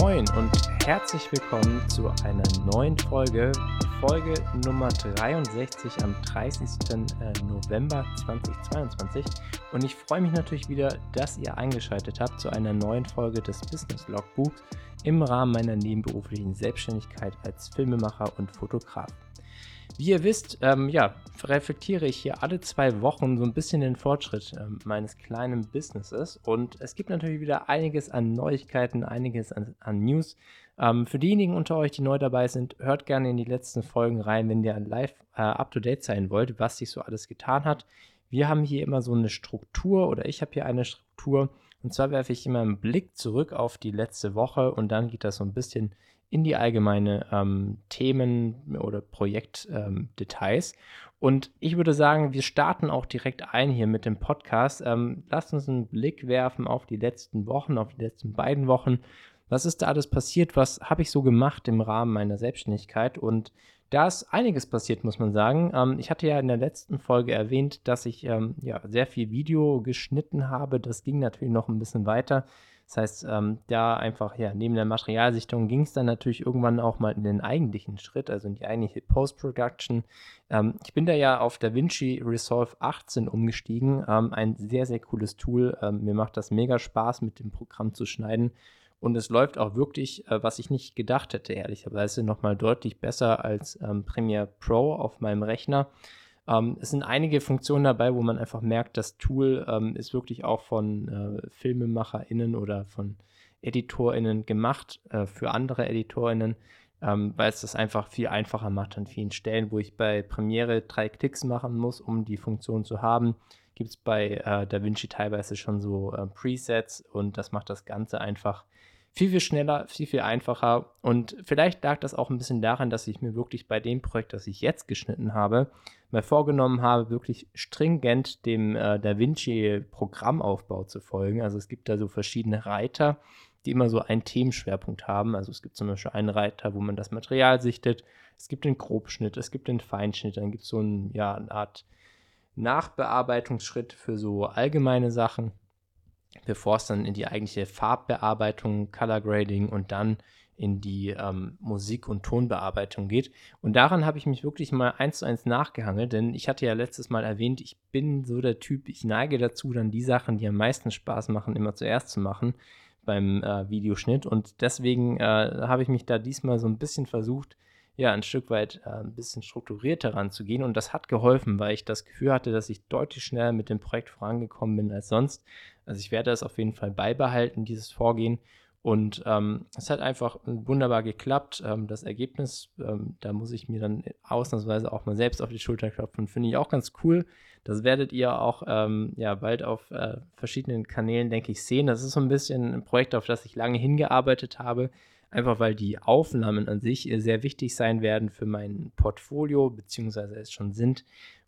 Moin und herzlich willkommen zu einer neuen Folge, Folge Nummer 63 am 30. Äh, November 2022. Und ich freue mich natürlich wieder, dass ihr eingeschaltet habt zu einer neuen Folge des Business Logbuchs im Rahmen meiner nebenberuflichen Selbstständigkeit als Filmemacher und Fotograf. Wie ihr wisst, ähm, ja, reflektiere ich hier alle zwei Wochen so ein bisschen den Fortschritt ähm, meines kleinen Businesses. Und es gibt natürlich wieder einiges an Neuigkeiten, einiges an, an News. Ähm, für diejenigen unter euch, die neu dabei sind, hört gerne in die letzten Folgen rein, wenn ihr live äh, up-to-date sein wollt, was sich so alles getan hat. Wir haben hier immer so eine Struktur oder ich habe hier eine Struktur. Und zwar werfe ich immer einen Blick zurück auf die letzte Woche und dann geht das so ein bisschen in die allgemeine ähm, Themen oder Projektdetails. Ähm, und ich würde sagen, wir starten auch direkt ein hier mit dem Podcast. Ähm, lasst uns einen Blick werfen auf die letzten Wochen, auf die letzten beiden Wochen. Was ist da alles passiert? Was habe ich so gemacht im Rahmen meiner Selbstständigkeit? Und da ist einiges passiert, muss man sagen. Ähm, ich hatte ja in der letzten Folge erwähnt, dass ich ähm, ja, sehr viel Video geschnitten habe. Das ging natürlich noch ein bisschen weiter. Das heißt, ähm, da einfach, ja, neben der Materialsichtung ging es dann natürlich irgendwann auch mal in den eigentlichen Schritt, also in die eigentliche Post-Production. Ähm, ich bin da ja auf DaVinci Resolve 18 umgestiegen. Ähm, ein sehr, sehr cooles Tool. Ähm, mir macht das mega Spaß, mit dem Programm zu schneiden. Und es läuft auch wirklich, äh, was ich nicht gedacht hätte, ehrlicherweise, nochmal deutlich besser als ähm, Premiere Pro auf meinem Rechner. Ähm, es sind einige Funktionen dabei, wo man einfach merkt, das Tool ähm, ist wirklich auch von äh, FilmemacherInnen oder von EditorInnen gemacht äh, für andere EditorInnen, ähm, weil es das einfach viel einfacher macht an vielen Stellen, wo ich bei Premiere drei Klicks machen muss, um die Funktion zu haben. Gibt es bei äh, DaVinci teilweise schon so äh, Presets und das macht das Ganze einfach viel, viel schneller, viel, viel einfacher. Und vielleicht lag das auch ein bisschen daran, dass ich mir wirklich bei dem Projekt, das ich jetzt geschnitten habe, mal vorgenommen habe, wirklich stringent dem äh, DaVinci-Programmaufbau zu folgen. Also es gibt da so verschiedene Reiter, die immer so einen Themenschwerpunkt haben. Also es gibt zum Beispiel einen Reiter, wo man das Material sichtet. Es gibt den Grobschnitt, es gibt den Feinschnitt, dann gibt es so ein, ja, eine Art Nachbearbeitungsschritt für so allgemeine Sachen bevor es dann in die eigentliche Farbbearbeitung, Color Grading und dann in die ähm, Musik- und Tonbearbeitung geht. Und daran habe ich mich wirklich mal eins zu eins nachgehangelt, denn ich hatte ja letztes Mal erwähnt, ich bin so der Typ, ich neige dazu, dann die Sachen, die am meisten Spaß machen, immer zuerst zu machen beim äh, Videoschnitt. Und deswegen äh, habe ich mich da diesmal so ein bisschen versucht, ja, ein Stück weit äh, ein bisschen strukturierter ranzugehen. Und das hat geholfen, weil ich das Gefühl hatte, dass ich deutlich schneller mit dem Projekt vorangekommen bin als sonst. Also ich werde das auf jeden Fall beibehalten, dieses Vorgehen. Und ähm, es hat einfach wunderbar geklappt. Ähm, das Ergebnis, ähm, da muss ich mir dann ausnahmsweise auch mal selbst auf die Schulter klopfen, finde ich auch ganz cool. Das werdet ihr auch ähm, ja, bald auf äh, verschiedenen Kanälen, denke ich, sehen. Das ist so ein bisschen ein Projekt, auf das ich lange hingearbeitet habe einfach weil die Aufnahmen an sich sehr wichtig sein werden für mein Portfolio, beziehungsweise es schon sind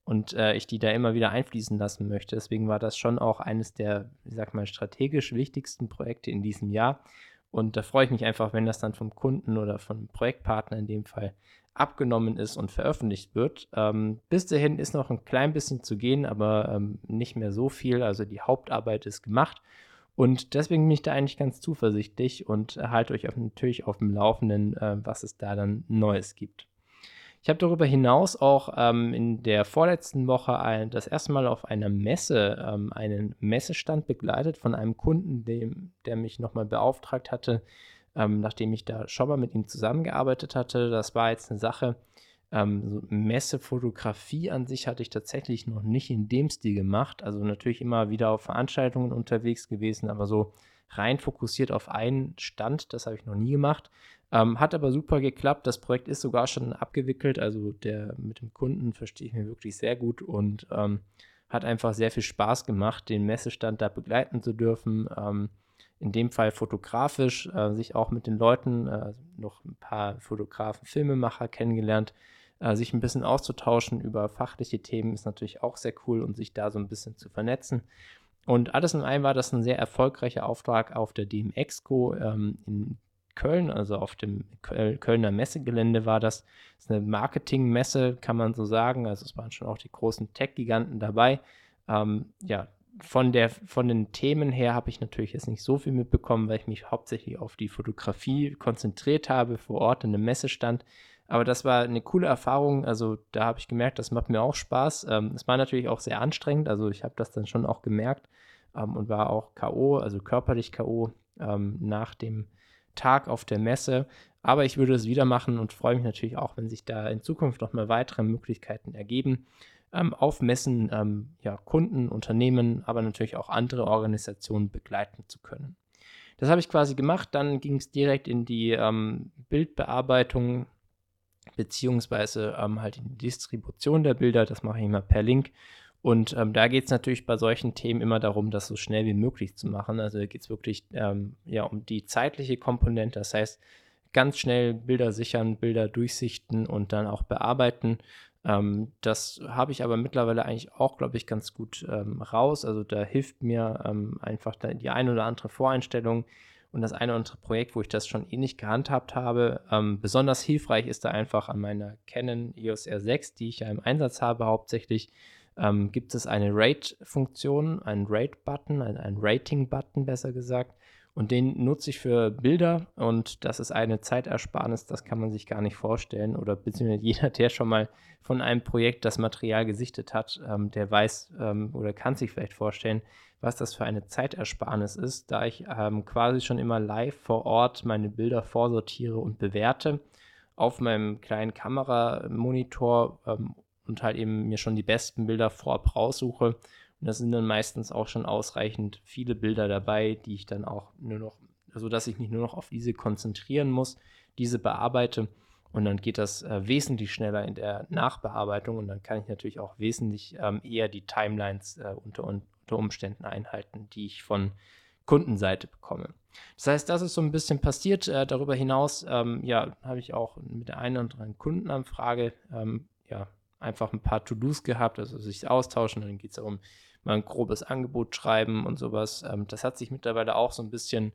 und äh, ich die da immer wieder einfließen lassen möchte. Deswegen war das schon auch eines der, ich sag mal, strategisch wichtigsten Projekte in diesem Jahr. Und da freue ich mich einfach, wenn das dann vom Kunden oder vom Projektpartner in dem Fall abgenommen ist und veröffentlicht wird. Ähm, bis dahin ist noch ein klein bisschen zu gehen, aber ähm, nicht mehr so viel. Also die Hauptarbeit ist gemacht und deswegen bin ich da eigentlich ganz zuversichtlich und halte euch auf, natürlich auf dem Laufenden, äh, was es da dann Neues gibt. Ich habe darüber hinaus auch ähm, in der vorletzten Woche ein, das erste Mal auf einer Messe ähm, einen Messestand begleitet von einem Kunden, dem, der mich nochmal beauftragt hatte, ähm, nachdem ich da schon mal mit ihm zusammengearbeitet hatte. Das war jetzt eine Sache, ähm, so Messefotografie an sich hatte ich tatsächlich noch nicht in dem Stil gemacht. Also natürlich immer wieder auf Veranstaltungen unterwegs gewesen, aber so rein fokussiert auf einen Stand, das habe ich noch nie gemacht. Ähm, hat aber super geklappt. Das Projekt ist sogar schon abgewickelt. Also der mit dem Kunden verstehe ich mir wirklich sehr gut und ähm, hat einfach sehr viel Spaß gemacht, den Messestand da begleiten zu dürfen. Ähm, in dem Fall fotografisch, äh, sich auch mit den Leuten, äh, noch ein paar Fotografen, Filmemacher kennengelernt, äh, sich ein bisschen auszutauschen über fachliche Themen ist natürlich auch sehr cool und sich da so ein bisschen zu vernetzen. Und alles in allem war das ein sehr erfolgreicher Auftrag auf der DMExco ähm, in Köln, also auf dem Kölner Messegelände war das. Das ist eine Marketingmesse, kann man so sagen. Also es waren schon auch die großen Tech-Giganten dabei. Ähm, ja, von, der, von den Themen her habe ich natürlich jetzt nicht so viel mitbekommen, weil ich mich hauptsächlich auf die Fotografie konzentriert habe, vor Ort in einem Messestand. Aber das war eine coole Erfahrung. Also da habe ich gemerkt, das macht mir auch Spaß. Ähm, es war natürlich auch sehr anstrengend. Also ich habe das dann schon auch gemerkt ähm, und war auch KO, also körperlich KO ähm, nach dem Tag auf der Messe. Aber ich würde es wieder machen und freue mich natürlich auch, wenn sich da in Zukunft noch mal weitere Möglichkeiten ergeben ähm, auf Messen ähm, ja, Kunden, Unternehmen, aber natürlich auch andere Organisationen begleiten zu können. Das habe ich quasi gemacht. Dann ging es direkt in die ähm, Bildbearbeitung beziehungsweise ähm, halt in die Distribution der Bilder. Das mache ich immer per Link. Und ähm, da geht es natürlich bei solchen Themen immer darum, das so schnell wie möglich zu machen. Also geht es wirklich ähm, ja, um die zeitliche Komponente. Das heißt, ganz schnell Bilder sichern, Bilder durchsichten und dann auch bearbeiten. Ähm, das habe ich aber mittlerweile eigentlich auch, glaube ich, ganz gut ähm, raus. Also da hilft mir ähm, einfach die eine oder andere Voreinstellung und das eine oder andere Projekt, wo ich das schon ähnlich gehandhabt habe. Ähm, besonders hilfreich ist da einfach an meiner Canon EOS R6, die ich ja im Einsatz habe hauptsächlich, ähm, gibt es eine Rate-Funktion, einen Rate-Button, einen, einen Rating-Button besser gesagt, und den nutze ich für Bilder und das ist eine Zeitersparnis, das kann man sich gar nicht vorstellen. Oder beziehungsweise jeder, der schon mal von einem Projekt das Material gesichtet hat, ähm, der weiß ähm, oder kann sich vielleicht vorstellen, was das für eine Zeitersparnis ist, da ich ähm, quasi schon immer live vor Ort meine Bilder vorsortiere und bewerte auf meinem kleinen Kameramonitor ähm, und halt eben mir schon die besten Bilder vorab raussuche und da sind dann meistens auch schon ausreichend viele Bilder dabei, die ich dann auch nur noch, also dass ich mich nur noch auf diese konzentrieren muss, diese bearbeite. Und dann geht das äh, wesentlich schneller in der Nachbearbeitung und dann kann ich natürlich auch wesentlich ähm, eher die Timelines äh, unter, unter Umständen einhalten, die ich von Kundenseite bekomme. Das heißt, das ist so ein bisschen passiert. Äh, darüber hinaus, ähm, ja, habe ich auch mit der einen oder anderen Kundenanfrage ähm, ja, einfach ein paar To-Dos gehabt, also sich austauschen. Dann geht es darum, mal ein grobes Angebot schreiben und sowas. Ähm, das hat sich mittlerweile auch so ein bisschen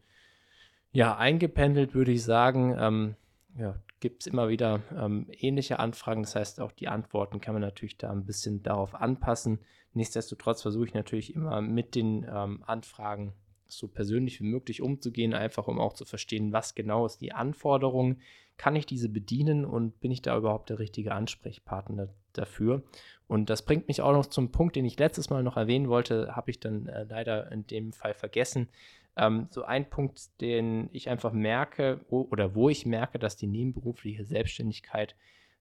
ja, eingependelt, würde ich sagen. Ähm, ja, gibt es immer wieder ähm, ähnliche Anfragen. Das heißt, auch die Antworten kann man natürlich da ein bisschen darauf anpassen. Nichtsdestotrotz versuche ich natürlich immer mit den ähm, Anfragen so persönlich wie möglich umzugehen, einfach um auch zu verstehen, was genau ist die Anforderung. Kann ich diese bedienen und bin ich da überhaupt der richtige Ansprechpartner dafür? Und das bringt mich auch noch zum Punkt, den ich letztes Mal noch erwähnen wollte, habe ich dann äh, leider in dem Fall vergessen. Ähm, so ein Punkt, den ich einfach merke wo, oder wo ich merke, dass die nebenberufliche Selbstständigkeit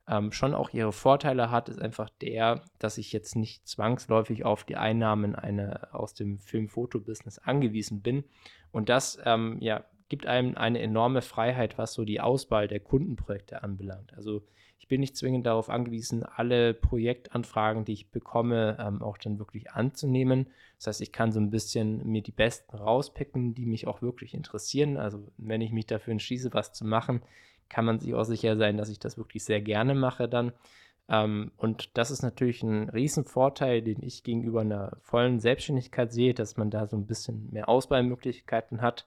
ähm, schon auch ihre Vorteile hat, ist einfach der, dass ich jetzt nicht zwangsläufig auf die Einnahmen eine, aus dem Film-Foto-Business angewiesen bin. Und das ähm, ja, gibt einem eine enorme Freiheit, was so die Auswahl der Kundenprojekte anbelangt. Also ich bin nicht zwingend darauf angewiesen, alle Projektanfragen, die ich bekomme, ähm, auch dann wirklich anzunehmen. Das heißt, ich kann so ein bisschen mir die besten rauspicken, die mich auch wirklich interessieren. Also wenn ich mich dafür entschließe, was zu machen, kann man sich auch sicher sein, dass ich das wirklich sehr gerne mache dann. Ähm, und das ist natürlich ein Riesenvorteil, den ich gegenüber einer vollen Selbstständigkeit sehe, dass man da so ein bisschen mehr Auswahlmöglichkeiten hat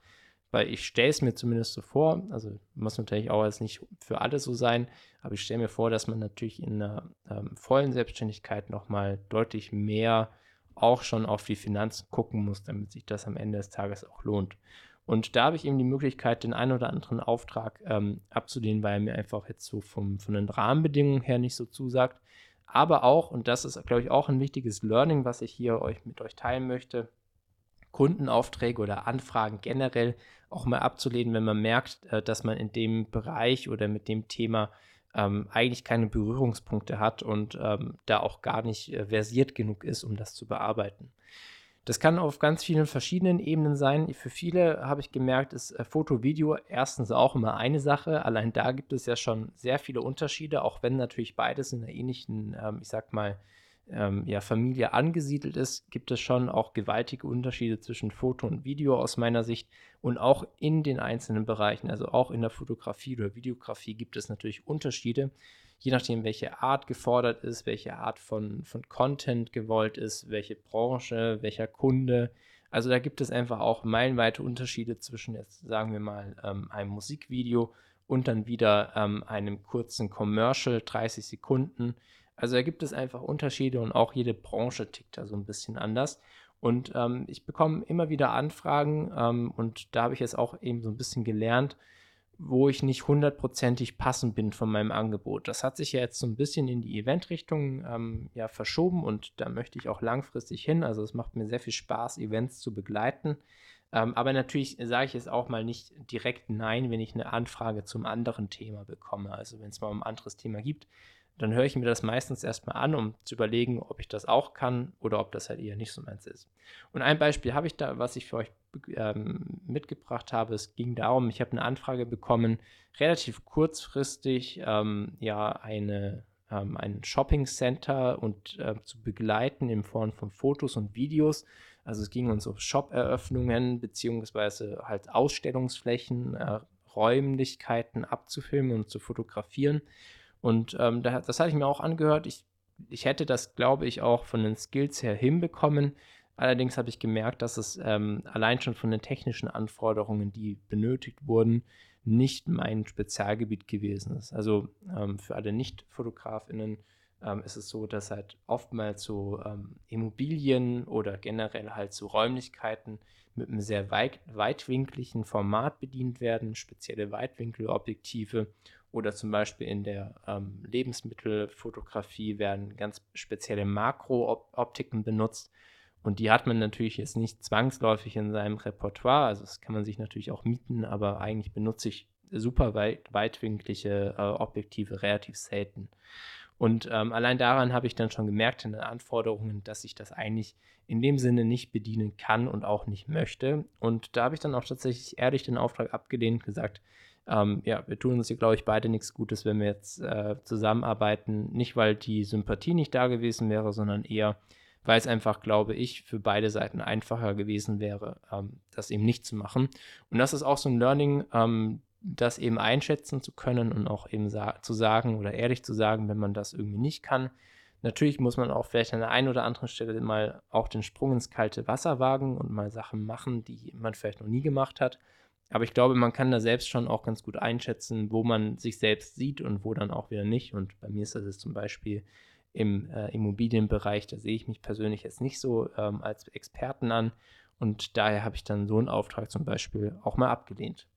weil ich stelle es mir zumindest so vor, also muss natürlich auch jetzt nicht für alle so sein, aber ich stelle mir vor, dass man natürlich in einer ähm, vollen Selbstständigkeit nochmal deutlich mehr auch schon auf die Finanzen gucken muss, damit sich das am Ende des Tages auch lohnt. Und da habe ich eben die Möglichkeit, den einen oder anderen Auftrag ähm, abzulehnen, weil er mir einfach jetzt so vom, von den Rahmenbedingungen her nicht so zusagt. Aber auch, und das ist, glaube ich, auch ein wichtiges Learning, was ich hier euch mit euch teilen möchte, Kundenaufträge oder Anfragen generell auch mal abzulehnen, wenn man merkt, äh, dass man in dem Bereich oder mit dem Thema ähm, eigentlich keine Berührungspunkte hat und ähm, da auch gar nicht äh, versiert genug ist, um das zu bearbeiten. Das kann auf ganz vielen verschiedenen Ebenen sein. Für viele habe ich gemerkt, ist äh, Foto, Video erstens auch immer eine Sache. Allein da gibt es ja schon sehr viele Unterschiede, auch wenn natürlich beides in einer ähnlichen, ähm, ich sag mal, ähm, ja, Familie angesiedelt ist, gibt es schon auch gewaltige Unterschiede zwischen Foto und Video aus meiner Sicht und auch in den einzelnen Bereichen, also auch in der Fotografie oder Videografie gibt es natürlich Unterschiede, je nachdem, welche Art gefordert ist, welche Art von, von Content gewollt ist, welche Branche, welcher Kunde. Also da gibt es einfach auch meilenweite Unterschiede zwischen jetzt, sagen wir mal, ähm, einem Musikvideo und dann wieder ähm, einem kurzen Commercial, 30 Sekunden also da gibt es einfach Unterschiede und auch jede Branche tickt da so ein bisschen anders. Und ähm, ich bekomme immer wieder Anfragen ähm, und da habe ich jetzt auch eben so ein bisschen gelernt, wo ich nicht hundertprozentig passend bin von meinem Angebot. Das hat sich ja jetzt so ein bisschen in die Eventrichtung ähm, ja, verschoben und da möchte ich auch langfristig hin. Also es macht mir sehr viel Spaß, Events zu begleiten. Ähm, aber natürlich sage ich jetzt auch mal nicht direkt Nein, wenn ich eine Anfrage zum anderen Thema bekomme. Also wenn es mal um ein anderes Thema gibt, dann höre ich mir das meistens erstmal an, um zu überlegen, ob ich das auch kann oder ob das halt eher nicht so meins ist. Und ein Beispiel habe ich da, was ich für euch ähm, mitgebracht habe. Es ging darum, ich habe eine Anfrage bekommen, relativ kurzfristig ähm, ja eine, ähm, ein Shopping Center und äh, zu begleiten in Form von Fotos und Videos. Also es ging uns um Shop-Eröffnungen beziehungsweise halt Ausstellungsflächen, äh, Räumlichkeiten abzufilmen und zu fotografieren. Und ähm, da, das hatte ich mir auch angehört. Ich, ich hätte das, glaube ich, auch von den Skills her hinbekommen. Allerdings habe ich gemerkt, dass es ähm, allein schon von den technischen Anforderungen, die benötigt wurden, nicht mein Spezialgebiet gewesen ist. Also ähm, für alle Nicht-FotografInnen ähm, ist es so, dass halt oftmals so ähm, Immobilien oder generell halt so Räumlichkeiten mit einem sehr weit, weitwinkligen Format bedient werden, spezielle Weitwinkelobjektive oder zum Beispiel in der ähm, Lebensmittelfotografie werden ganz spezielle Makrooptiken benutzt. Und die hat man natürlich jetzt nicht zwangsläufig in seinem Repertoire. Also das kann man sich natürlich auch mieten, aber eigentlich benutze ich super weit, weitwinklige äh, Objektive relativ selten. Und ähm, allein daran habe ich dann schon gemerkt in den Anforderungen, dass ich das eigentlich in dem Sinne nicht bedienen kann und auch nicht möchte. Und da habe ich dann auch tatsächlich ehrlich den Auftrag abgelehnt und gesagt, ähm, ja, wir tun uns hier, glaube ich, beide nichts Gutes, wenn wir jetzt äh, zusammenarbeiten. Nicht, weil die Sympathie nicht da gewesen wäre, sondern eher, weil es einfach, glaube ich, für beide Seiten einfacher gewesen wäre, ähm, das eben nicht zu machen. Und das ist auch so ein Learning, ähm, das eben einschätzen zu können und auch eben sa zu sagen oder ehrlich zu sagen, wenn man das irgendwie nicht kann. Natürlich muss man auch vielleicht an der einen oder anderen Stelle mal auch den Sprung ins kalte Wasser wagen und mal Sachen machen, die man vielleicht noch nie gemacht hat. Aber ich glaube, man kann da selbst schon auch ganz gut einschätzen, wo man sich selbst sieht und wo dann auch wieder nicht. Und bei mir ist das jetzt zum Beispiel im äh, Immobilienbereich, da sehe ich mich persönlich jetzt nicht so ähm, als Experten an. Und daher habe ich dann so einen Auftrag zum Beispiel auch mal abgelehnt.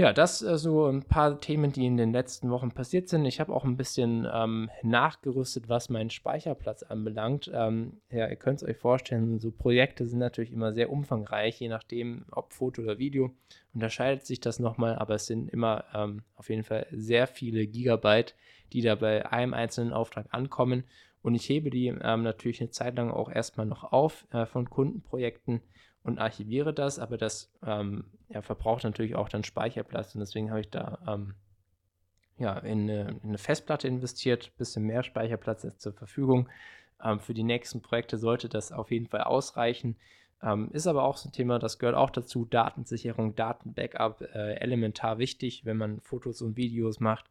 Ja, das äh, so ein paar Themen, die in den letzten Wochen passiert sind. Ich habe auch ein bisschen ähm, nachgerüstet, was meinen Speicherplatz anbelangt. Ähm, ja, ihr könnt es euch vorstellen, so Projekte sind natürlich immer sehr umfangreich, je nachdem, ob Foto oder Video. Unterscheidet sich das nochmal, aber es sind immer ähm, auf jeden Fall sehr viele Gigabyte, die da bei einem einzelnen Auftrag ankommen. Und ich hebe die ähm, natürlich eine Zeit lang auch erstmal noch auf äh, von Kundenprojekten und archiviere das, aber das ähm, ja, verbraucht natürlich auch dann Speicherplatz und deswegen habe ich da ähm, ja, in eine, in, eine, Festplatte investiert, bisschen mehr Speicherplatz ist zur Verfügung. Ähm, für die nächsten Projekte sollte das auf jeden Fall ausreichen. Ähm, ist aber auch so ein Thema, das gehört auch dazu, Datensicherung, Datenbackup, äh, elementar wichtig, wenn man Fotos und Videos macht.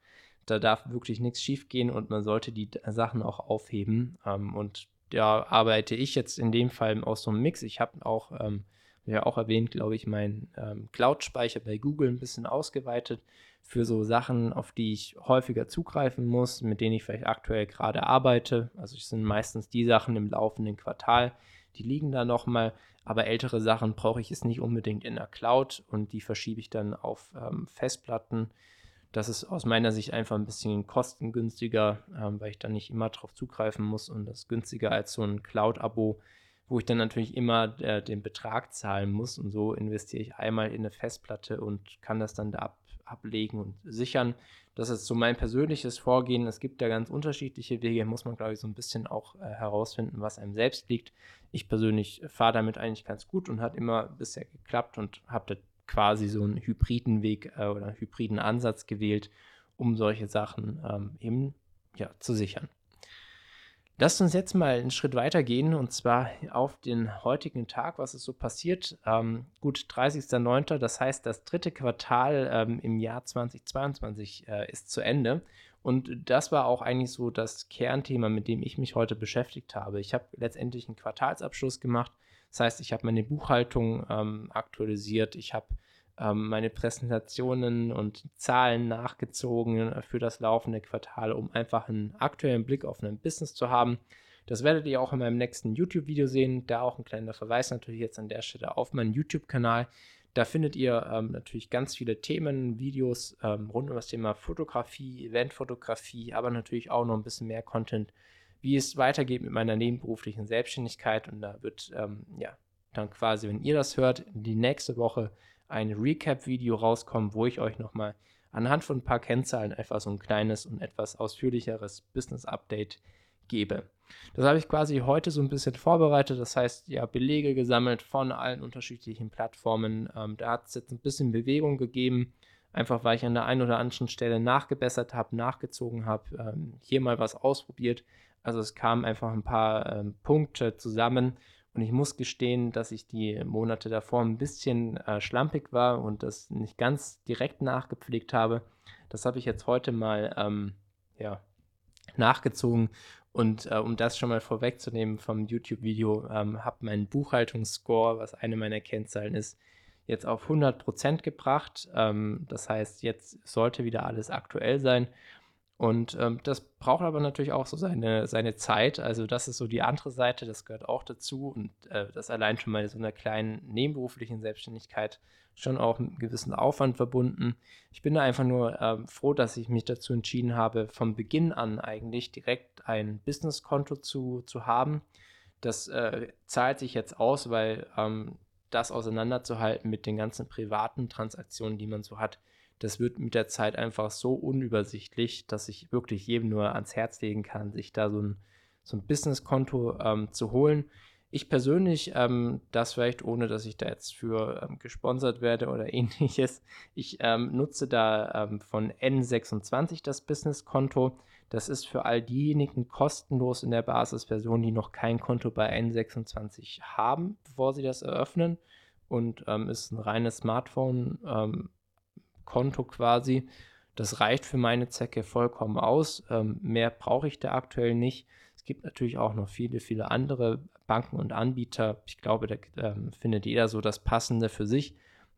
Da darf wirklich nichts schief gehen und man sollte die Sachen auch aufheben. Ähm, und da arbeite ich jetzt in dem Fall aus so einem Mix. Ich habe auch, ähm, ja auch erwähnt, glaube ich, meinen ähm, Cloud-Speicher bei Google ein bisschen ausgeweitet für so Sachen, auf die ich häufiger zugreifen muss, mit denen ich vielleicht aktuell gerade arbeite. Also es sind meistens die Sachen im laufenden Quartal, die liegen da nochmal, aber ältere Sachen brauche ich es nicht unbedingt in der Cloud und die verschiebe ich dann auf ähm, Festplatten das ist aus meiner Sicht einfach ein bisschen kostengünstiger, ähm, weil ich dann nicht immer darauf zugreifen muss und das ist günstiger als so ein Cloud-Abo, wo ich dann natürlich immer äh, den Betrag zahlen muss und so investiere ich einmal in eine Festplatte und kann das dann da ab, ablegen und sichern. Das ist so mein persönliches Vorgehen. Es gibt da ganz unterschiedliche Wege, muss man glaube ich so ein bisschen auch äh, herausfinden, was einem selbst liegt. Ich persönlich fahre damit eigentlich ganz gut und hat immer bisher geklappt und habe quasi so einen hybriden Weg äh, oder hybriden Ansatz gewählt, um solche Sachen ähm, eben ja, zu sichern. Lasst uns jetzt mal einen Schritt weiter gehen und zwar auf den heutigen Tag, was ist so passiert. Ähm, gut, 30.09., das heißt, das dritte Quartal ähm, im Jahr 2022 äh, ist zu Ende. Und das war auch eigentlich so das Kernthema, mit dem ich mich heute beschäftigt habe. Ich habe letztendlich einen Quartalsabschluss gemacht das heißt, ich habe meine Buchhaltung ähm, aktualisiert, ich habe ähm, meine Präsentationen und Zahlen nachgezogen für das laufende Quartal, um einfach einen aktuellen Blick auf ein Business zu haben. Das werdet ihr auch in meinem nächsten YouTube-Video sehen. Da auch ein kleiner Verweis natürlich jetzt an der Stelle auf meinen YouTube-Kanal. Da findet ihr ähm, natürlich ganz viele Themen, Videos ähm, rund um das Thema Fotografie, Eventfotografie, aber natürlich auch noch ein bisschen mehr Content, wie es weitergeht mit meiner nebenberuflichen Selbstständigkeit. Und da wird ähm, ja dann quasi, wenn ihr das hört, die nächste Woche ein Recap-Video rauskommen, wo ich euch nochmal anhand von ein paar Kennzahlen einfach so ein kleines und etwas ausführlicheres Business-Update gebe. Das habe ich quasi heute so ein bisschen vorbereitet. Das heißt, ja, Belege gesammelt von allen unterschiedlichen Plattformen. Ähm, da hat es jetzt ein bisschen Bewegung gegeben, einfach weil ich an der einen oder anderen Stelle nachgebessert habe, nachgezogen habe, ähm, hier mal was ausprobiert. Also es kamen einfach ein paar ähm, Punkte zusammen und ich muss gestehen, dass ich die Monate davor ein bisschen äh, schlampig war und das nicht ganz direkt nachgepflegt habe. Das habe ich jetzt heute mal ähm, ja, nachgezogen und äh, um das schon mal vorwegzunehmen vom YouTube-Video, ähm, habe meinen Buchhaltungsscore, was eine meiner Kennzahlen ist, jetzt auf 100% gebracht. Ähm, das heißt, jetzt sollte wieder alles aktuell sein. Und ähm, das braucht aber natürlich auch so seine, seine Zeit. Also das ist so die andere Seite, das gehört auch dazu. Und äh, das allein schon mal so einer kleinen nebenberuflichen Selbstständigkeit schon auch mit einem gewissen Aufwand verbunden. Ich bin da einfach nur äh, froh, dass ich mich dazu entschieden habe, von Beginn an eigentlich direkt ein Businesskonto zu, zu haben. Das äh, zahlt sich jetzt aus, weil ähm, das auseinanderzuhalten mit den ganzen privaten Transaktionen, die man so hat, das wird mit der Zeit einfach so unübersichtlich, dass ich wirklich jedem nur ans Herz legen kann, sich da so ein, so ein Businesskonto ähm, zu holen. Ich persönlich, ähm, das vielleicht ohne, dass ich da jetzt für ähm, gesponsert werde oder ähnliches, ich ähm, nutze da ähm, von N26 das Businesskonto. Das ist für all diejenigen kostenlos in der Basisversion, die noch kein Konto bei N26 haben, bevor sie das eröffnen. Und ähm, ist ein reines Smartphone-Konto ähm, quasi. Das reicht für meine Zwecke vollkommen aus. mehr brauche ich da aktuell nicht. Es gibt natürlich auch noch viele, viele andere Banken und Anbieter. Ich glaube, da ähm, findet jeder so das Passende für sich.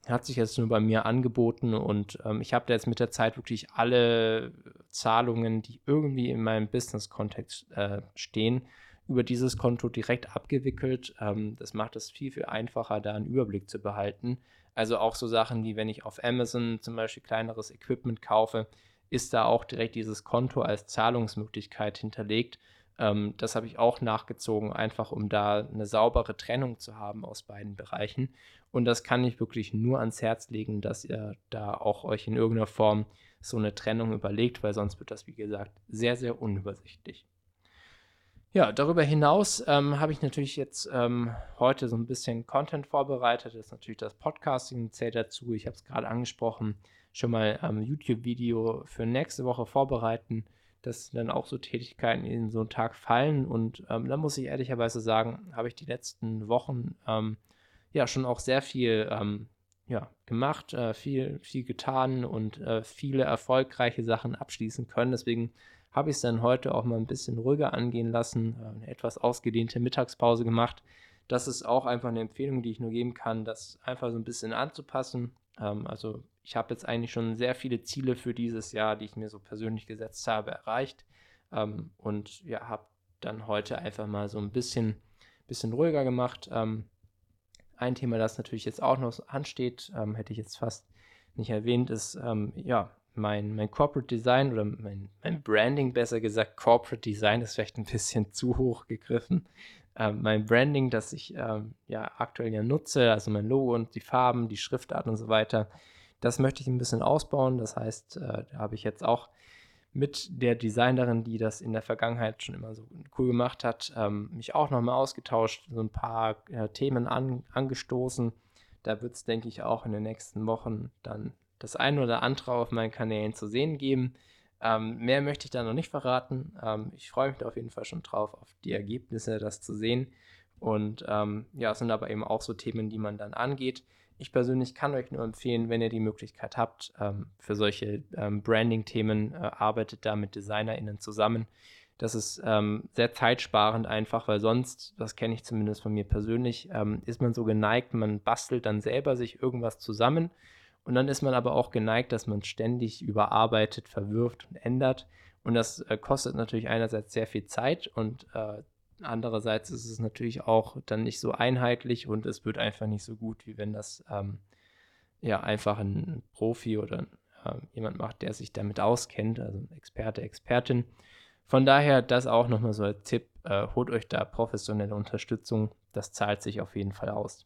Hat sich jetzt nur bei mir angeboten und ähm, ich habe da jetzt mit der Zeit wirklich alle Zahlungen, die irgendwie in meinem Business-Kontext äh, stehen, über dieses Konto direkt abgewickelt. Ähm, das macht es viel, viel einfacher, da einen Überblick zu behalten. Also auch so Sachen wie, wenn ich auf Amazon zum Beispiel kleineres Equipment kaufe, ist da auch direkt dieses Konto als Zahlungsmöglichkeit hinterlegt. Ähm, das habe ich auch nachgezogen, einfach um da eine saubere Trennung zu haben aus beiden Bereichen. Und das kann ich wirklich nur ans Herz legen, dass ihr da auch euch in irgendeiner Form so eine Trennung überlegt, weil sonst wird das, wie gesagt, sehr, sehr unübersichtlich. Ja, darüber hinaus ähm, habe ich natürlich jetzt ähm, heute so ein bisschen Content vorbereitet. Das ist natürlich das Podcasting zählt dazu. Ich habe es gerade angesprochen, schon mal ein YouTube-Video für nächste Woche vorbereiten. Das sind dann auch so Tätigkeiten, in so einen Tag fallen. Und ähm, da muss ich ehrlicherweise sagen, habe ich die letzten Wochen ähm, ja schon auch sehr viel ähm, ja, gemacht, äh, viel, viel getan und äh, viele erfolgreiche Sachen abschließen können. Deswegen habe ich es dann heute auch mal ein bisschen ruhiger angehen lassen, äh, eine etwas ausgedehnte Mittagspause gemacht. Das ist auch einfach eine Empfehlung, die ich nur geben kann, das einfach so ein bisschen anzupassen. Ähm, also ich habe jetzt eigentlich schon sehr viele Ziele für dieses Jahr, die ich mir so persönlich gesetzt habe, erreicht. Ähm, und ja, habe dann heute einfach mal so ein bisschen, bisschen ruhiger gemacht. Ähm, ein Thema, das natürlich jetzt auch noch ansteht, hätte ich jetzt fast nicht erwähnt, ist ja mein, mein Corporate Design oder mein, mein Branding, besser gesagt, Corporate Design ist vielleicht ein bisschen zu hoch gegriffen. Ähm, mein Branding, das ich ähm, ja aktuell ja nutze, also mein Logo und die Farben, die Schriftart und so weiter, das möchte ich ein bisschen ausbauen. Das heißt, äh, da habe ich jetzt auch mit der Designerin, die das in der Vergangenheit schon immer so cool gemacht hat, ähm, mich auch nochmal ausgetauscht, so ein paar äh, Themen an, angestoßen. Da wird es, denke ich, auch in den nächsten Wochen dann das eine oder andere auf meinen Kanälen zu sehen geben. Ähm, mehr möchte ich da noch nicht verraten. Ähm, ich freue mich da auf jeden Fall schon drauf, auf die Ergebnisse, das zu sehen. Und ähm, ja, es sind aber eben auch so Themen, die man dann angeht. Ich persönlich kann euch nur empfehlen, wenn ihr die Möglichkeit habt, ähm, für solche ähm, Branding-Themen, äh, arbeitet da mit DesignerInnen zusammen. Das ist ähm, sehr zeitsparend einfach, weil sonst, das kenne ich zumindest von mir persönlich, ist man so geneigt, man bastelt dann selber sich irgendwas zusammen und dann ist man aber auch geneigt, dass man ständig überarbeitet, verwirft und ändert. Und das äh, kostet natürlich einerseits sehr viel Zeit und äh, andererseits ist es natürlich auch dann nicht so einheitlich und es wird einfach nicht so gut, wie wenn das ähm, ja einfach ein Profi oder äh, jemand macht, der sich damit auskennt, also ein Experte, Expertin. Von daher das auch nochmal so als Tipp, äh, holt euch da professionelle Unterstützung, das zahlt sich auf jeden Fall aus.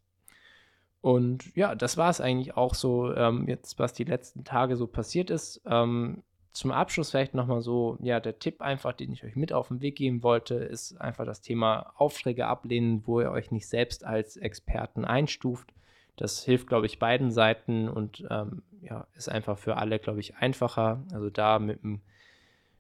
Und ja, das war es eigentlich auch so, ähm, jetzt was die letzten Tage so passiert ist. Ähm, zum Abschluss vielleicht nochmal so, ja, der Tipp einfach, den ich euch mit auf den Weg geben wollte, ist einfach das Thema Aufträge ablehnen, wo ihr euch nicht selbst als Experten einstuft. Das hilft, glaube ich, beiden Seiten und ähm, ja, ist einfach für alle, glaube ich, einfacher. Also da mit einem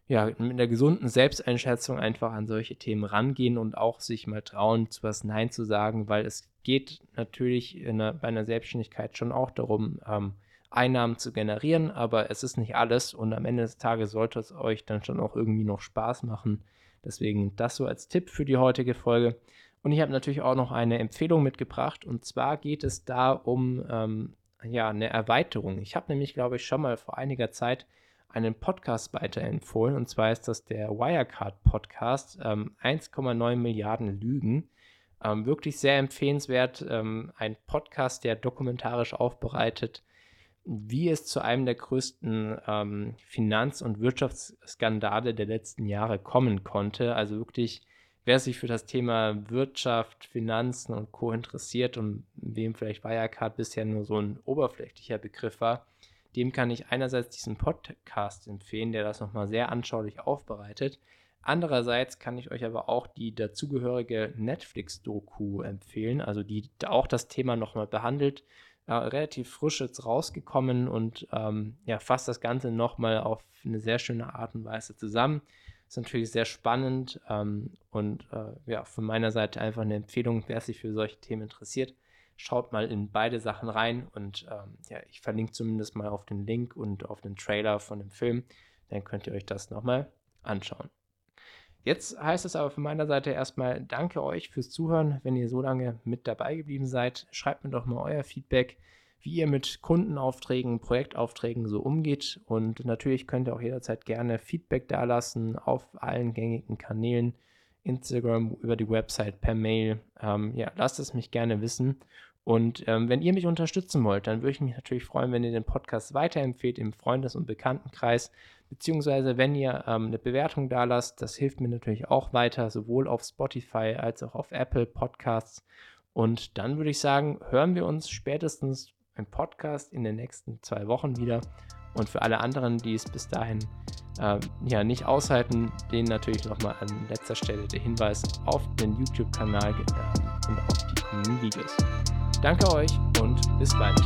ja, mit einer gesunden Selbsteinschätzung einfach an solche Themen rangehen und auch sich mal trauen, zu was Nein zu sagen, weil es geht natürlich einer, bei einer Selbstständigkeit schon auch darum, ähm, Einnahmen zu generieren, aber es ist nicht alles und am Ende des Tages sollte es euch dann schon auch irgendwie noch Spaß machen. Deswegen das so als Tipp für die heutige Folge. Und ich habe natürlich auch noch eine Empfehlung mitgebracht und zwar geht es da um ähm, ja, eine Erweiterung. Ich habe nämlich, glaube ich, schon mal vor einiger Zeit einen Podcast weiterempfohlen und zwar ist das der Wirecard Podcast, ähm, 1,9 Milliarden Lügen. Ähm, wirklich sehr empfehlenswert. Ähm, ein Podcast, der dokumentarisch aufbereitet, wie es zu einem der größten ähm, Finanz- und Wirtschaftsskandale der letzten Jahre kommen konnte. Also wirklich, wer sich für das Thema Wirtschaft, Finanzen und Co. interessiert und wem vielleicht Wirecard bisher nur so ein oberflächlicher Begriff war, dem kann ich einerseits diesen Podcast empfehlen, der das nochmal sehr anschaulich aufbereitet. Andererseits kann ich euch aber auch die dazugehörige Netflix-Doku empfehlen, also die auch das Thema nochmal behandelt äh, relativ frisch jetzt rausgekommen und ähm, ja, fasst das Ganze nochmal auf eine sehr schöne Art und Weise zusammen. Ist natürlich sehr spannend ähm, und äh, ja, von meiner Seite einfach eine Empfehlung, wer sich für solche Themen interessiert. Schaut mal in beide Sachen rein und ähm, ja, ich verlinke zumindest mal auf den Link und auf den Trailer von dem Film. Dann könnt ihr euch das nochmal anschauen. Jetzt heißt es aber von meiner Seite erstmal danke euch fürs Zuhören, wenn ihr so lange mit dabei geblieben seid. Schreibt mir doch mal euer Feedback, wie ihr mit Kundenaufträgen, Projektaufträgen so umgeht. Und natürlich könnt ihr auch jederzeit gerne Feedback dalassen auf allen gängigen Kanälen, Instagram, über die Website, per Mail. Ähm, ja, lasst es mich gerne wissen. Und ähm, wenn ihr mich unterstützen wollt, dann würde ich mich natürlich freuen, wenn ihr den Podcast weiterempfehlt im Freundes- und Bekanntenkreis beziehungsweise wenn ihr ähm, eine Bewertung da lasst, das hilft mir natürlich auch weiter, sowohl auf Spotify als auch auf Apple Podcasts. Und dann würde ich sagen, hören wir uns spätestens im Podcast in den nächsten zwei Wochen wieder. Und für alle anderen, die es bis dahin äh, ja nicht aushalten, denen natürlich nochmal an letzter Stelle der Hinweis auf den YouTube-Kanal äh, und auf die Community Videos. Danke euch und bis bald.